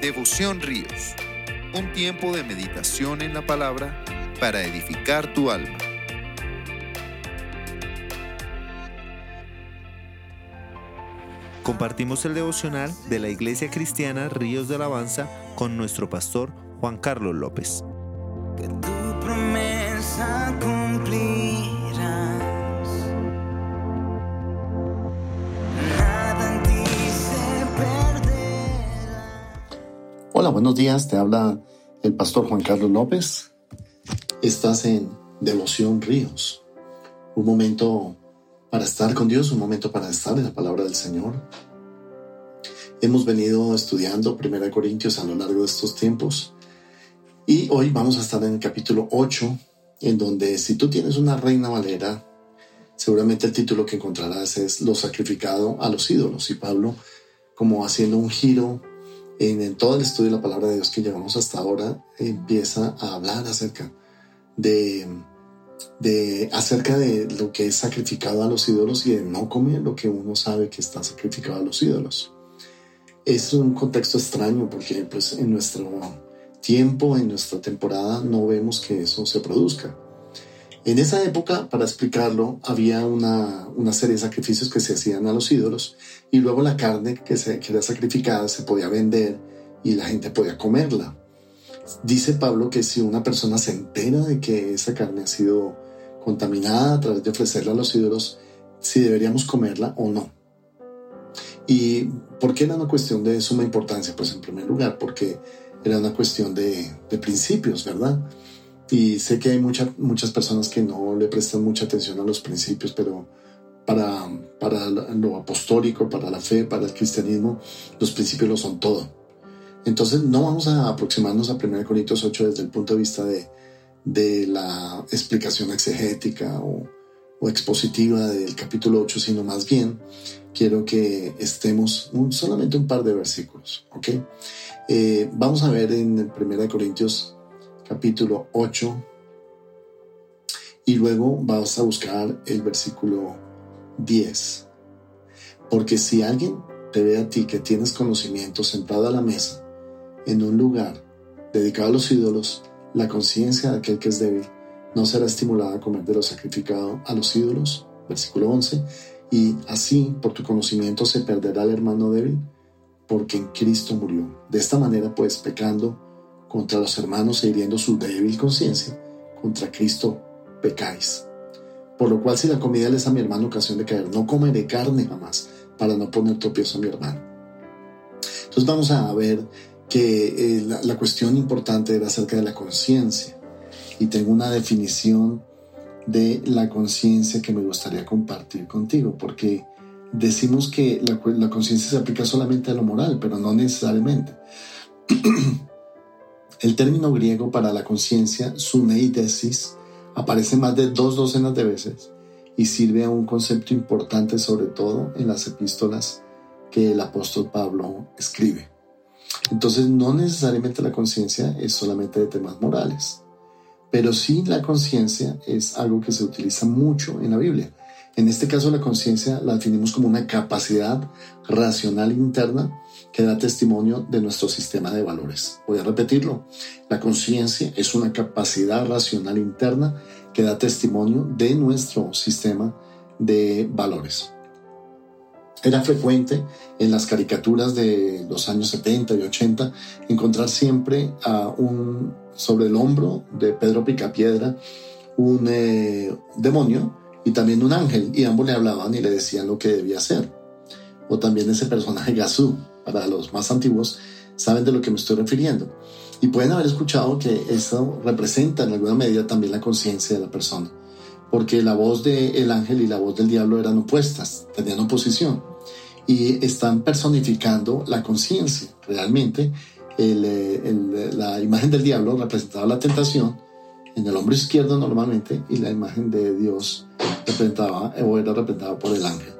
Devoción Ríos, un tiempo de meditación en la palabra para edificar tu alma. Compartimos el devocional de la Iglesia Cristiana Ríos de Alabanza con nuestro pastor Juan Carlos López. Que tu promesa cumplirás. Hola, buenos días. Te habla el pastor Juan Carlos López. Estás en Devoción Ríos. Un momento para estar con Dios, un momento para estar en la palabra del Señor. Hemos venido estudiando 1 Corintios a lo largo de estos tiempos y hoy vamos a estar en el capítulo 8, en donde si tú tienes una reina valera, seguramente el título que encontrarás es Lo sacrificado a los ídolos. Y Pablo, como haciendo un giro en, todo el estudio de la palabra de Dios que llevamos hasta ahora, empieza a hablar acerca de de acerca de lo que es sacrificado a los ídolos y de no comer lo que uno sabe que está sacrificado a los ídolos. Es un contexto extraño porque pues en nuestro tiempo, en nuestra temporada, no vemos que eso se produzca. En esa época, para explicarlo, había una, una serie de sacrificios que se hacían a los ídolos y luego la carne que, se, que era sacrificada se podía vender y la gente podía comerla. Dice Pablo que si una persona se entera de que esa carne ha sido contaminada a través de ofrecerla a los ídolos, si deberíamos comerla o no. ¿Y por qué era una cuestión de suma importancia? Pues en primer lugar, porque era una cuestión de, de principios, ¿verdad? Y sé que hay muchas muchas personas que no le prestan mucha atención a los principios, pero para, para lo apostólico, para la fe, para el cristianismo, los principios lo son todo. Entonces no vamos a aproximarnos a 1 Corintios 8 desde el punto de vista de, de la explicación exegética o, o, expositiva del capítulo 8, sino más bien quiero que estemos un, solamente un par de versículos. ¿ok? Eh, vamos a ver en 1 Corintios capítulo 8 y luego vas a buscar el versículo 10. Porque si alguien te ve a ti que tienes conocimiento sentado a la mesa, en un lugar dedicado a los ídolos, la conciencia de aquel que es débil no será estimulada a comer de lo sacrificado a los ídolos, versículo 11, y así por tu conocimiento se perderá el hermano débil, porque en Cristo murió. De esta manera, pues, pecando contra los hermanos e hiriendo su débil conciencia, contra Cristo pecáis. Por lo cual, si la comida les a mi hermano ocasión de caer, no comeré carne jamás, para no poner tropiezo a mi hermano. Entonces vamos a ver que eh, la, cuestión importante era acerca de la conciencia. Y tengo una definición de la conciencia que me gustaría compartir contigo, porque decimos que la, la conciencia se aplica solamente a lo moral, pero no necesariamente. El término griego para la conciencia, suneidesis, aparece más de dos docenas de veces y sirve a un concepto importante sobre todo en las epístolas que el apóstol Pablo escribe. Entonces no necesariamente la conciencia es solamente de temas morales, pero sí la conciencia es algo que se utiliza mucho en la Biblia. En este caso la conciencia la definimos como una capacidad racional interna que da testimonio de nuestro sistema de valores. Voy a repetirlo. La conciencia es una capacidad racional interna que da testimonio de nuestro sistema de valores. Era frecuente en las caricaturas de los años 70 y 80 encontrar siempre a un, sobre el hombro de Pedro Picapiedra un eh, demonio y también un ángel, y ambos le hablaban y le decían lo que debía hacer. O también ese personaje Gazú, para los más antiguos, saben de lo que me estoy refiriendo. Y pueden haber escuchado que eso representa en alguna medida también la conciencia de la persona, porque la voz del ángel y la voz del diablo eran opuestas, tenían oposición y están personificando la conciencia. Realmente, el, la imagen del diablo representaba la tentación en el hombre izquierdo normalmente y la imagen de Dios representaba o era representada por el ángel.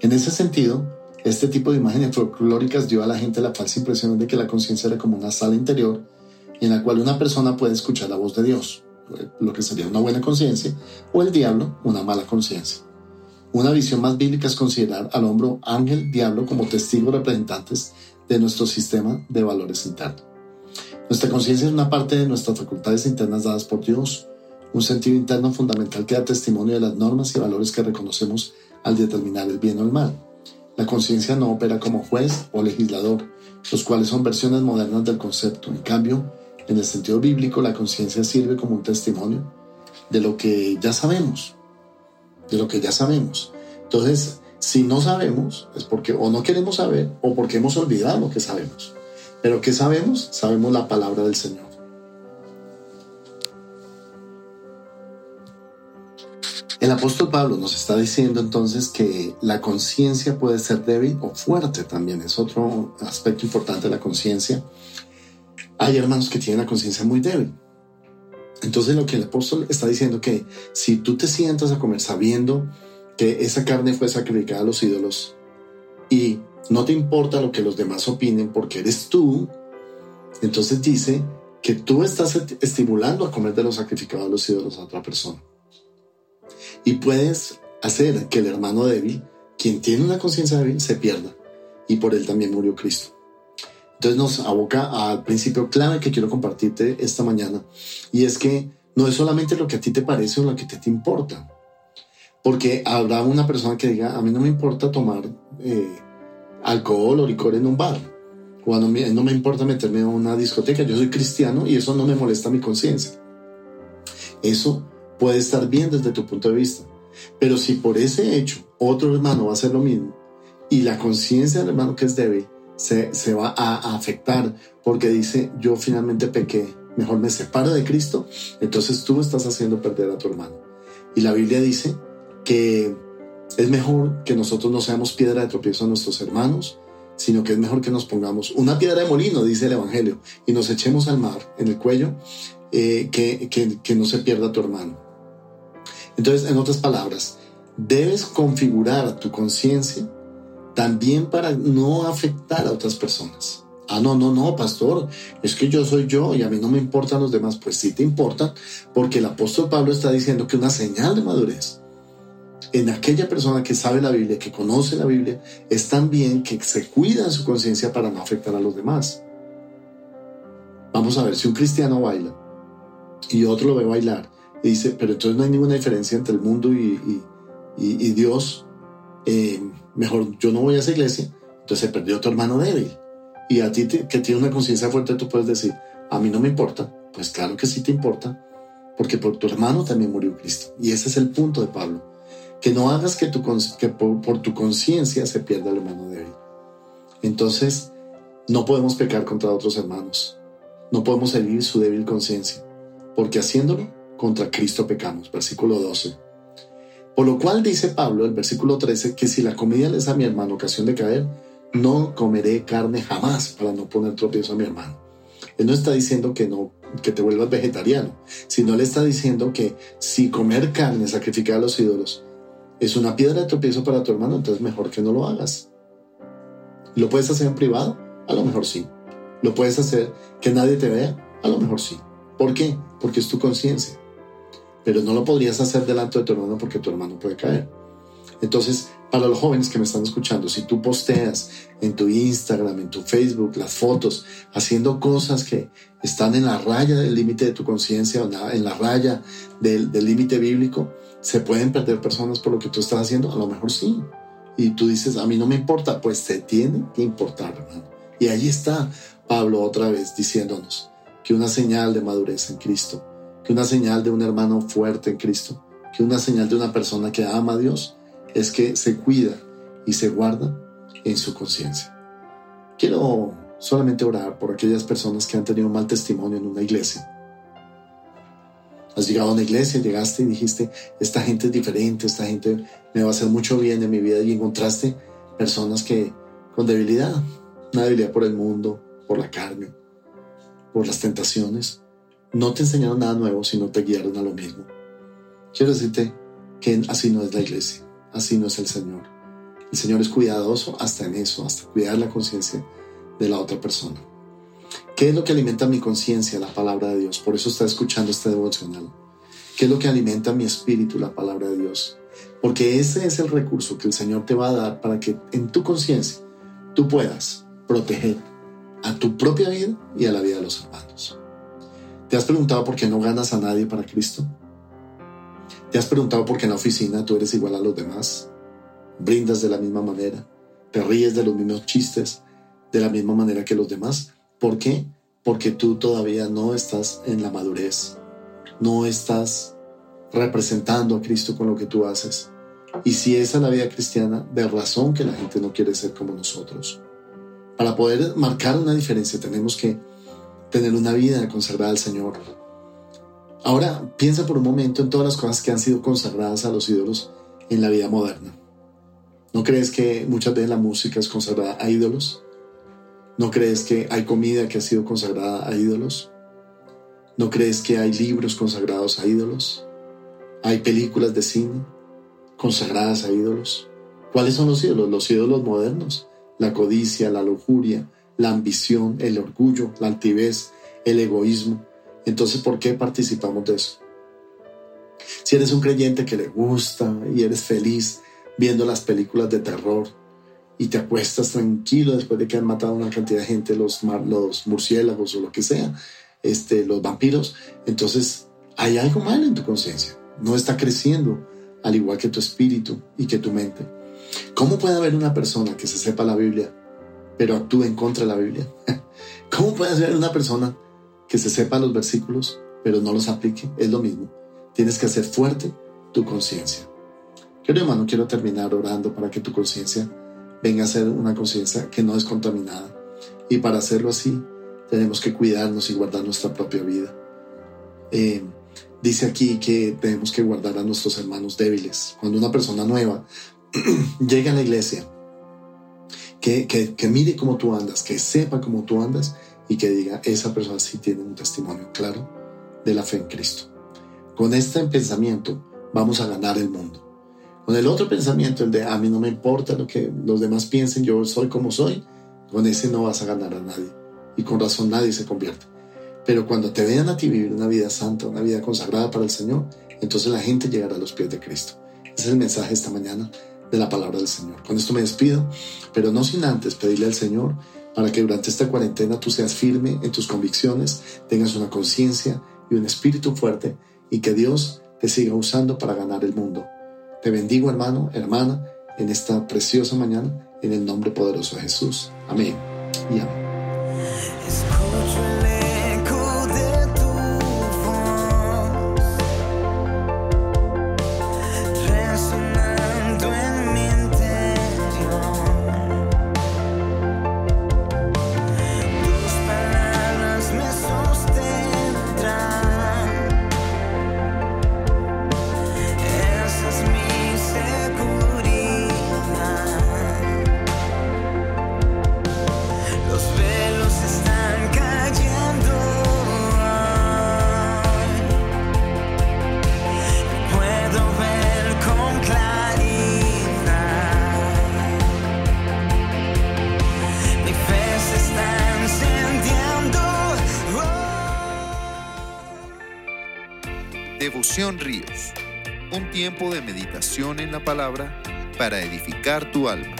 En ese sentido, este tipo de imágenes folclóricas dio a la gente la falsa impresión de que la conciencia era como una sala interior en la cual una persona puede escuchar la voz de Dios, lo que sería una buena conciencia, o el diablo, una mala conciencia. Una visión más bíblica es considerar al hombre, ángel, diablo como testigos representantes de nuestro sistema de valores internos. Nuestra conciencia es una parte de nuestras facultades internas dadas por Dios, un sentido interno fundamental que da testimonio de las normas y valores que reconocemos al determinar el bien o el mal. La conciencia no opera como juez o legislador, los cuales son versiones modernas del concepto. En cambio, en el sentido bíblico, la conciencia sirve como un testimonio de lo que ya sabemos, de lo que ya sabemos. Entonces, si no sabemos, es porque o no queremos saber o porque hemos olvidado lo que sabemos. Pero ¿qué sabemos? Sabemos la palabra del Señor. El apóstol Pablo nos está diciendo entonces que la conciencia puede ser débil o fuerte también. Es otro aspecto importante de la conciencia. Hay hermanos que tienen la conciencia muy débil. Entonces lo que el apóstol está diciendo que si tú te sientas a comer sabiendo que esa carne fue sacrificada a los ídolos y no te importa lo que los demás opinen porque eres tú, entonces dice que tú estás estimulando a comer de los sacrificados a los ídolos a otra persona. Y puedes hacer que el hermano débil, quien tiene una conciencia débil, se pierda. Y por él también murió Cristo. Entonces nos aboca al principio clave que quiero compartirte esta mañana. Y es que no es solamente lo que a ti te parece o lo que te, importa. Porque habrá una persona que diga, a mí no me importa tomar eh, alcohol o licor en un bar. O no me, no me importa meterme a una discoteca. Yo soy cristiano y eso no me molesta mi conciencia. Eso puede estar bien desde tu punto de vista. Pero si por ese hecho otro hermano va a hacer lo mismo y la conciencia del hermano que es débil se, se va a, afectar porque dice yo finalmente pequé, mejor me separo de Cristo, entonces tú estás haciendo perder a tu hermano. Y la Biblia dice que es mejor que nosotros no seamos piedra de tropiezo a nuestros hermanos, sino que es mejor que nos pongamos una piedra de molino, dice el Evangelio, y nos echemos al mar en el cuello, eh, que, que, que no se pierda tu hermano. Entonces, en otras palabras, debes configurar tu conciencia también para no afectar a otras personas. Ah, no, no, no, pastor, es que yo soy yo y a mí no me importan los demás. Pues sí te importan, porque el apóstol Pablo está diciendo que una señal de madurez en aquella persona que sabe la Biblia, que conoce la Biblia, es también que se cuida en su conciencia para no afectar a los demás. Vamos a ver, si un cristiano baila y otro lo ve bailar dice, pero entonces no hay ninguna diferencia entre el mundo y, y, Dios. Eh, mejor yo no voy a esa iglesia. Entonces se perdió tu hermano débil. Y a ti que tienes una conciencia fuerte, tú puedes decir, a mí no me importa. Pues claro que sí te importa, porque por tu hermano también murió Cristo. Y ese es el punto de Pablo. Que no hagas que, tu, que por, por tu conciencia se pierda el hermano débil. Entonces, no podemos pecar contra otros hermanos. No podemos herir su débil conciencia, porque haciéndolo contra Cristo pecamos. Versículo 12. Por lo cual dice Pablo, el versículo 13, que si la comida le es a mi hermano ocasión de caer, no comeré carne jamás para no poner tropiezo a mi hermano. Él no está diciendo que no que te vuelvas vegetariano, sino le está diciendo que si comer carne sacrificada a los ídolos es una piedra de tropiezo para tu hermano, entonces mejor que no lo hagas. ¿Lo puedes hacer en privado? A lo mejor sí. ¿Lo puedes hacer que nadie te vea? A lo mejor sí. ¿Por qué? Porque es tu conciencia pero no lo podrías hacer delante de tu hermano porque tu hermano puede caer. Entonces, para los jóvenes que me están escuchando, si tú posteas en tu Instagram, en tu Facebook, las fotos, haciendo cosas que están en la raya del límite de tu conciencia en la raya del límite bíblico, se pueden perder personas por lo que tú estás haciendo. A lo mejor sí. Y tú dices, a mí no me importa. Pues te tiene que importar, hermano. Y ahí está Pablo otra vez diciéndonos que una señal de madurez en Cristo que una señal de un hermano fuerte en Cristo, que una señal de una persona que ama a Dios, es que se cuida y se guarda en su conciencia. Quiero solamente orar por aquellas personas que han tenido mal testimonio en una iglesia. Has llegado a una iglesia, llegaste y dijiste, esta gente es diferente, esta gente me va a hacer mucho bien en mi vida y encontraste personas que con debilidad, una debilidad por el mundo, por la carne, por las tentaciones, no te enseñaron nada nuevo, sino te guiaron a lo mismo. Quiero decirte que así no es la iglesia, así no es el Señor. El Señor es cuidadoso hasta en eso, hasta cuidar la conciencia de la otra persona. ¿Qué es lo que alimenta mi conciencia? La palabra de Dios. Por eso está escuchando este devocional. ¿Qué es lo que alimenta mi espíritu? La palabra de Dios. Porque ese es el recurso que el Señor te va a dar para que en tu conciencia tú puedas proteger a tu propia vida y a la vida de los hermanos. ¿Te has preguntado por qué no ganas a nadie para Cristo? ¿Te has preguntado por qué en la oficina tú eres igual a los demás? ¿Brindas de la misma manera? ¿Te ríes de los mismos chistes de la misma manera que los demás? ¿Por qué? Porque tú todavía no estás en la madurez, no estás representando a Cristo con lo que tú haces. Y si esa es la vida cristiana, de razón que la gente no quiere ser como nosotros. Para poder marcar una diferencia tenemos que tener una vida consagrada al Señor. Ahora piensa por un momento en todas las cosas que han sido consagradas a los ídolos en la vida moderna. ¿No crees que muchas veces la música es consagrada a ídolos? ¿No crees que hay comida que ha sido consagrada a ídolos? ¿No crees que hay libros consagrados a ídolos? Hay películas de cine consagradas a ídolos. ¿Cuáles son los ídolos? Los ídolos modernos. La codicia, la lujuria, la ambición, el orgullo, la altivez, el egoísmo. Entonces, ¿por qué participamos de eso? Si eres un creyente que le gusta y eres feliz viendo las películas de terror y te acuestas tranquilo después de que han matado a una cantidad de gente, los, los murciélagos o lo que sea, este, los vampiros, entonces hay algo mal en tu conciencia no está creciendo al igual que tu espíritu y que tu mente. ¿Cómo puede haber una persona que se sepa la Biblia, pero actúe en contra de la Biblia? ¿Cómo puede haber una persona que se sepa los versículos, pero no los aplique? Es lo mismo. Tienes que hacer fuerte tu conciencia. Hermano, quiero terminar orando para que tu conciencia venga a ser una conciencia que no es contaminada. Y para hacerlo así, tenemos que cuidarnos y guardar nuestra propia vida. Eh, dice aquí que tenemos que guardar a nuestros hermanos débiles. Cuando una persona nueva llega a la iglesia, que, que, mire cómo tú andas, que sepa cómo tú andas y que diga, esa persona sí tiene un testimonio claro de la fe en Cristo. Con este pensamiento vamos a ganar el mundo. Con el otro pensamiento, el de a mí no me importa lo que los demás piensen, yo soy como soy, con ese no vas a ganar a nadie. Y con razón nadie se convierte. Pero cuando te vean a ti vivir una vida santa, una vida consagrada para el Señor, entonces la gente llegará a los pies de Cristo. Ese es el mensaje esta mañana de la palabra del Señor. Con esto me despido, pero no sin antes pedirle al Señor para que durante esta cuarentena tú seas firme en tus convicciones, tengas una conciencia y un espíritu fuerte y que Dios te siga usando para ganar el mundo. Te bendigo hermano, hermana, en esta preciosa mañana, en el nombre poderoso de Jesús. Amén y amén. Ríos, un tiempo de meditación en la palabra para edificar tu alma.